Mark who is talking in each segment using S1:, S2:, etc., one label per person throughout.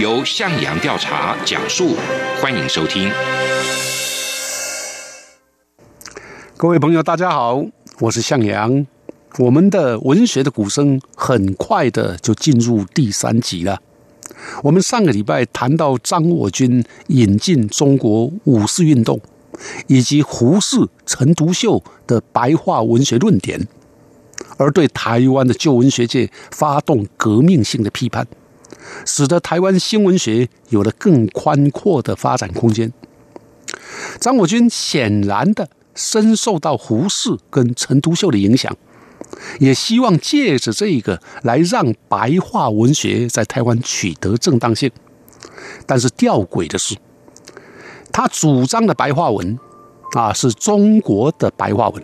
S1: 由向阳调查讲述，欢迎收听。
S2: 各位朋友，大家好，我是向阳。我们的文学的鼓声很快的就进入第三集了。我们上个礼拜谈到张我军引进中国五四运动，以及胡适、陈独秀的白话文学论点，而对台湾的旧文学界发动革命性的批判。使得台湾新文学有了更宽阔的发展空间。张我军显然的深受到胡适跟陈独秀的影响，也希望借着这个来让白话文学在台湾取得正当性。但是吊诡的是，他主张的白话文啊是中国的白话文，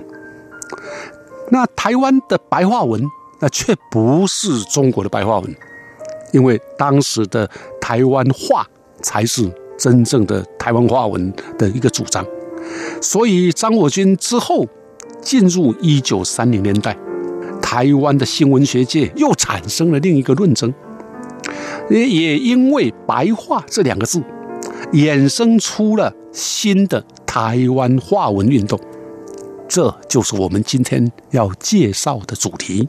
S2: 那台湾的白话文那却不是中国的白话文。因为当时的台湾话才是真正的台湾话文的一个主张，所以张我军之后进入一九三零年代，台湾的新文学界又产生了另一个论争，也也因为“白话”这两个字，衍生出了新的台湾话文运动，这就是我们今天要介绍的主题。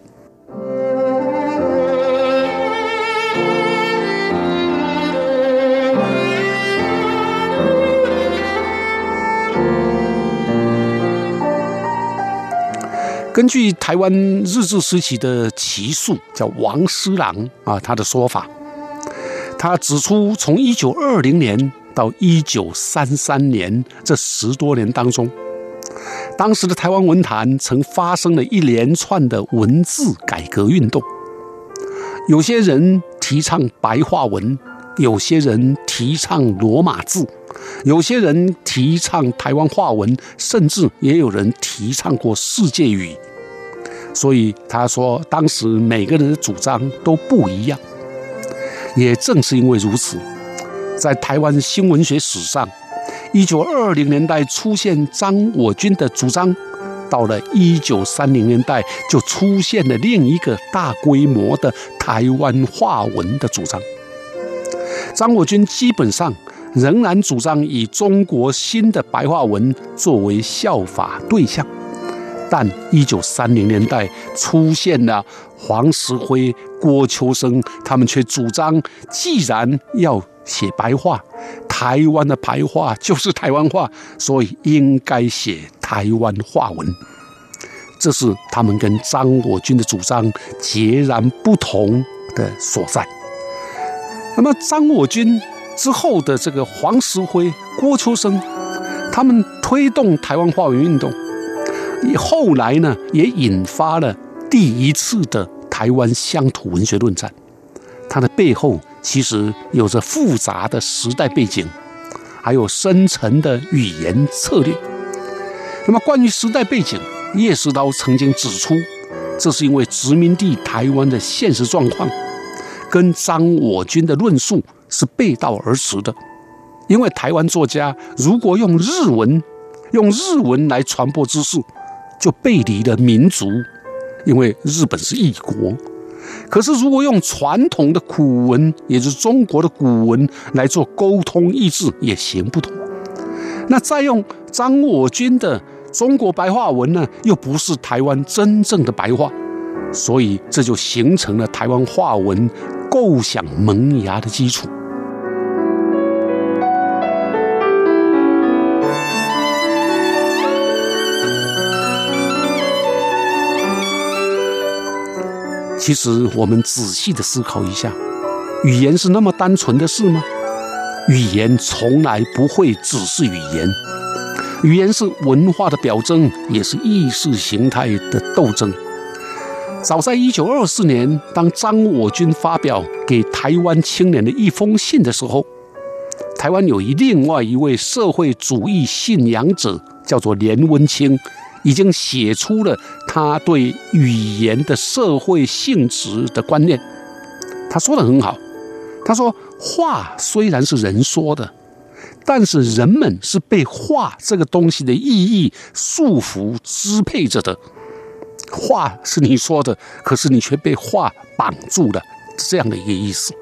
S2: 根据台湾日治时期的奇术，叫王师郎啊，他的说法，他指出，从一九二零年到一九三三年这十多年当中，当时的台湾文坛曾发生了一连串的文字改革运动，有些人提倡白话文，有些人提倡罗马字，有些人提倡台湾话文，甚至也有人提倡过世界语。所以他说，当时每个人的主张都不一样。也正是因为如此，在台湾新文学史上，一九二零年代出现张我军的主张，到了一九三零年代就出现了另一个大规模的台湾话文的主张。张我军基本上仍然主张以中国新的白话文作为效法对象。但一九三零年代出现了黄石辉、郭秋生，他们却主张，既然要写白话，台湾的白话就是台湾话，所以应该写台湾话文。这是他们跟张我军的主张截然不同的所在。那么张我军之后的这个黄石辉、郭秋生，他们推动台湾话文运动。后来呢，也引发了第一次的台湾乡土文学论战。它的背后其实有着复杂的时代背景，还有深层的语言策略。那么，关于时代背景，叶石涛曾经指出，这是因为殖民地台湾的现实状况跟张我军的论述是背道而驰的。因为台湾作家如果用日文，用日文来传播知识。就背离了民族，因为日本是异国。可是，如果用传统的古文，也就是中国的古文来做沟通意志，也行不通。那再用张我军的中国白话文呢，又不是台湾真正的白话，所以这就形成了台湾话文构想萌芽的基础。其实，我们仔细的思考一下，语言是那么单纯的事吗？语言从来不会只是语言，语言是文化的表征，也是意识形态的斗争。早在一九二四年，当张我军发表给台湾青年的一封信的时候，台湾有一另外一位社会主义信仰者，叫做连温清，已经写出了他对语言的社会性质的观念。他说的很好，他说话虽然是人说的，但是人们是被话这个东西的意义束缚支配着的。话是你说的，可是你却被话绑住了，这样的一个意思。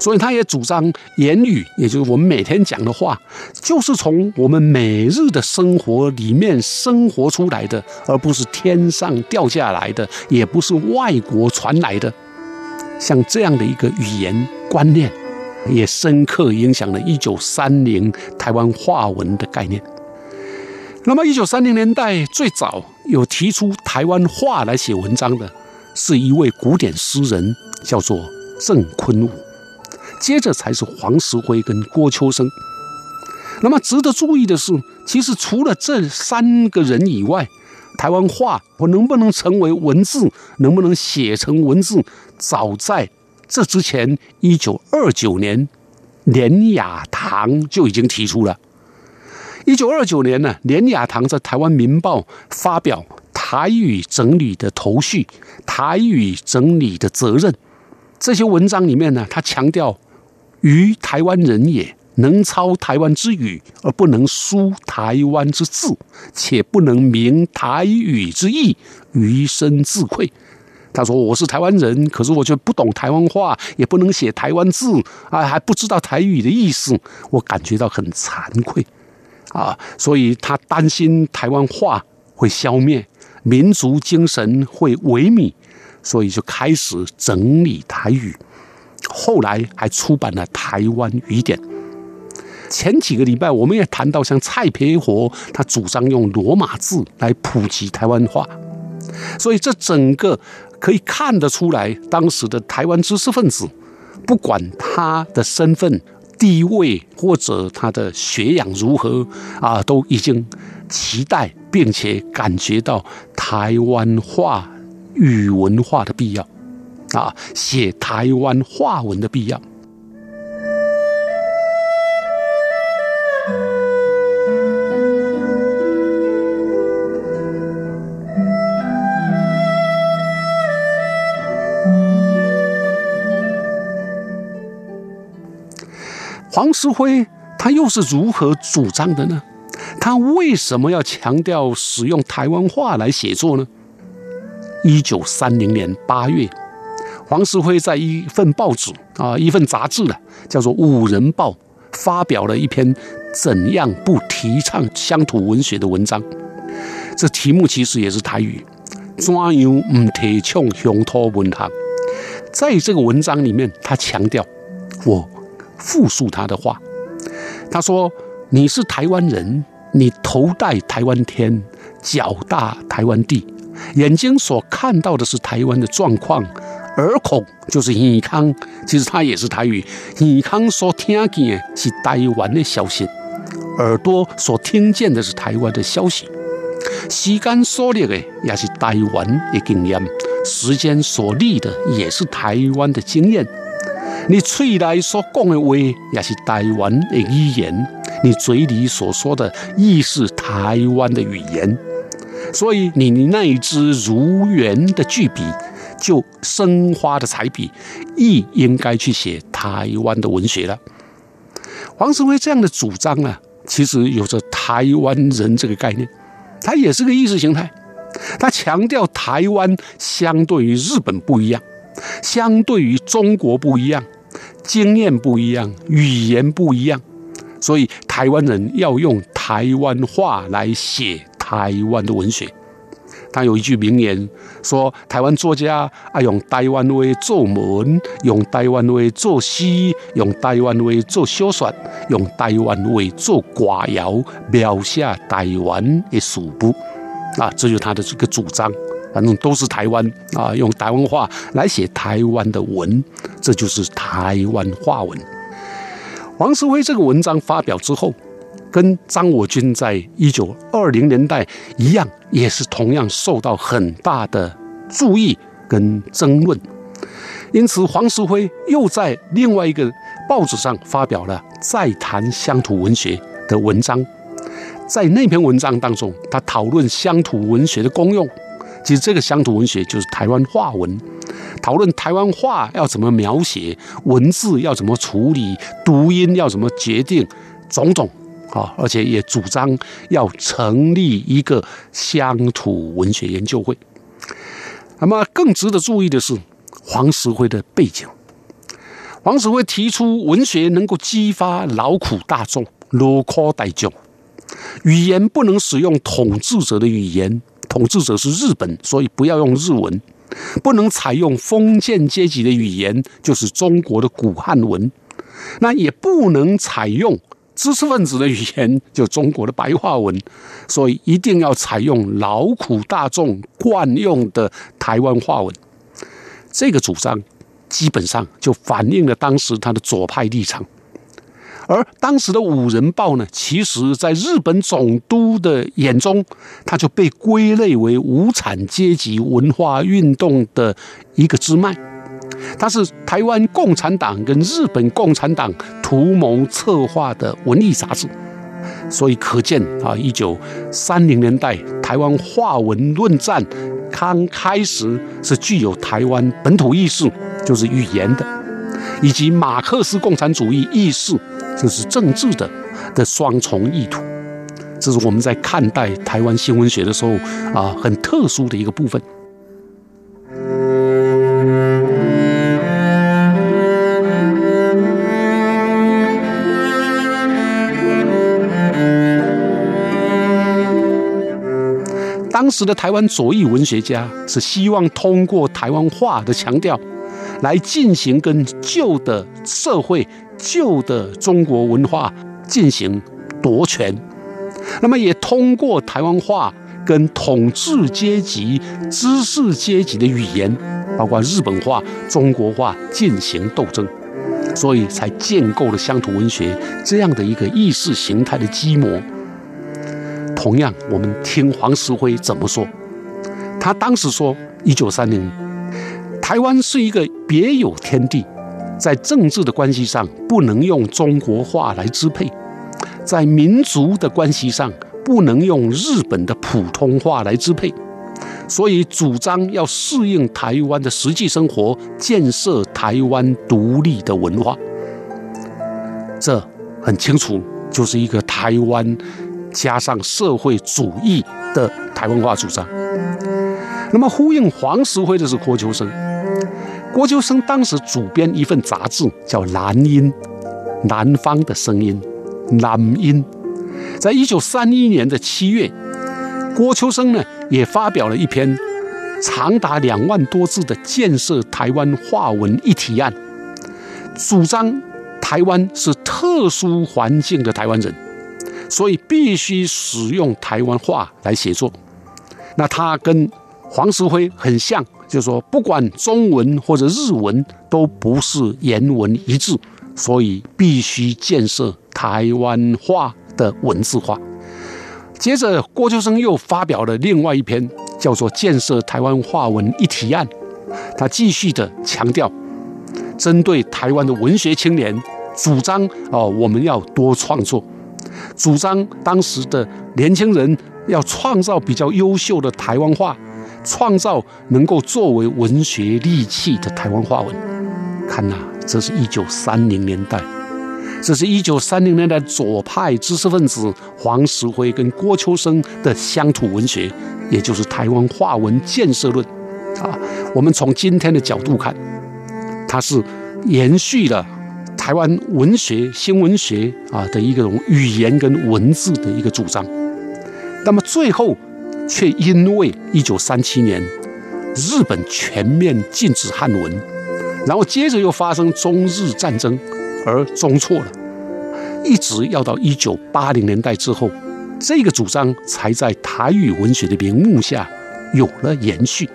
S2: 所以他也主张言语，也就是我们每天讲的话，就是从我们每日的生活里面生活出来的，而不是天上掉下来的，也不是外国传来的。像这样的一个语言观念，也深刻影响了一九三零台湾话文的概念。那么，一九三零年代最早有提出台湾话来写文章的，是一位古典诗人，叫做郑坤武。接着才是黄石辉跟郭秋生。那么值得注意的是，其实除了这三个人以外，台湾话我能不能成为文字，能不能写成文字，早在这之前，一九二九年，连雅堂就已经提出了。一九二九年呢，连雅堂在《台湾民报》发表《台语整理的头绪》《台语整理的责任》这些文章里面呢，他强调。于台湾人也，能操台湾之语，而不能书台湾之字，且不能明台语之意，余生自愧。他说：“我是台湾人，可是我却不懂台湾话，也不能写台湾字，啊，还不知道台语的意思，我感觉到很惭愧，啊，所以他担心台湾话会消灭，民族精神会萎靡，所以就开始整理台语。”后来还出版了《台湾语典》。前几个礼拜我们也谈到，像蔡培火，他主张用罗马字来普及台湾话。所以这整个可以看得出来，当时的台湾知识分子，不管他的身份地位或者他的学养如何啊，都已经期待并且感觉到台湾话语文化的必要。啊，写台湾话文的必要。黄石辉他又是如何主张的呢？他为什么要强调使用台湾话来写作呢？一九三零年八月。黄石辉在一份报纸啊，一份杂志呢，叫做《五人报》，发表了一篇“怎样不提倡乡土文学”的文章。这题目其实也是台语，“怎样不提倡乡土文学”。在这个文章里面，他强调，我复述他的话，他说：“你是台湾人，你头戴台湾天，脚踏台湾地，眼睛所看到的是台湾的状况。”耳孔就是耳康，其实它也是台语。耳康所听见的是台湾的消息，耳朵所听见的是台湾的消息。时间所历的也是台湾的经验，时间所历的也是台湾的经验。你嘴里所讲的话也是台湾的语言，你嘴里所说的亦是台湾的语言。所以你那一支如圆的巨笔。就生花的彩笔，亦应该去写台湾的文学了。黄石辉这样的主张呢，其实有着台湾人这个概念，他也是个意识形态。他强调台湾相对于日本不一样，相对于中国不一样，经验不一样，语言不一样，所以台湾人要用台湾话来写台湾的文学。他有一句名言，说台湾作家爱用台湾话作文，用台湾话作诗，用台湾话做小说，用台湾话做歌谣，描写台湾的事物。啊，这就是他的这个主张。反正都是台湾啊，用台湾话来写台湾的文，这就是台湾话文。王思辉这个文章发表之后，跟张我军在一九二零年代一样，也是同样受到很大的注意跟争论。因此，黄石辉又在另外一个报纸上发表了《再谈乡土文学》的文章。在那篇文章当中，他讨论乡土文学的功用。其实这个乡土文学就是台湾话文，讨论台湾话要怎么描写，文字要怎么处理，读音要怎么决定，种种啊，而且也主张要成立一个乡土文学研究会。那么更值得注意的是黄石辉的背景。黄石辉提出，文学能够激发劳苦大众，劳苦大众，语言不能使用统治者的语言。统治者是日本，所以不要用日文；不能采用封建阶级的语言，就是中国的古汉文。那也不能采用知识分子的语言，就中国的白话文。所以一定要采用劳苦大众惯用的台湾话文。这个主张基本上就反映了当时他的左派立场。而当时的《五人报》呢，其实在日本总督的眼中，它就被归类为无产阶级文化运动的一个支脉。它是台湾共产党跟日本共产党图谋策划的文艺杂志，所以可见啊，一九三零年代台湾话文论战刚开始是具有台湾本土意识，就是语言的，以及马克思共产主义意识。就是政治的的双重意图，这是我们在看待台湾新闻学的时候啊，很特殊的一个部分。时的台湾左翼文学家是希望通过台湾话的强调，来进行跟旧的社会。旧的中国文化进行夺权，那么也通过台湾话跟统治阶级、知识阶级的语言，包括日本话、中国话进行斗争，所以才建构了乡土文学这样的一个意识形态的基模。同样，我们听黄石辉怎么说，他当时说：一九三零，台湾是一个别有天地。在政治的关系上，不能用中国话来支配；在民族的关系上，不能用日本的普通话来支配。所以，主张要适应台湾的实际生活，建设台湾独立的文化。这很清楚，就是一个台湾加上社会主义的台湾化主张。那么，呼应黄石辉的是郭秋生。郭秋生当时主编一份杂志，叫《南音》，南方的声音，南音。在一九三一年的七月，郭秋生呢也发表了一篇长达两万多字的建设台湾话文议提案，主张台湾是特殊环境的台湾人，所以必须使用台湾话来写作。那他跟黄石辉很像。就是说，不管中文或者日文，都不是言文一致，所以必须建设台湾话的文字化。接着，郭秋生又发表了另外一篇，叫做《建设台湾话文议提案》。他继续的强调，针对台湾的文学青年，主张哦，我们要多创作，主张当时的年轻人要创造比较优秀的台湾话。创造能够作为文学利器的台湾话文，看呐、啊，这是一九三零年代，这是一九三零年代左派知识分子黄石辉跟郭秋生的乡土文学，也就是台湾话文建设论啊。我们从今天的角度看，它是延续了台湾文学新文学啊的一个语言跟文字的一个主张。那么最后。却因为一九三七年日本全面禁止汉文，然后接着又发生中日战争，而中错了，一直要到一九八零年代之后，这个主张才在台语文学的名目下有了延续。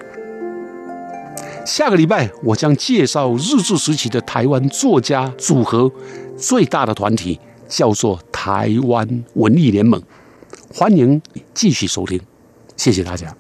S2: 下个礼拜我将介绍日治时期的台湾作家组合，最大的团体叫做台湾文艺联盟，欢迎继续收听。谢谢大家。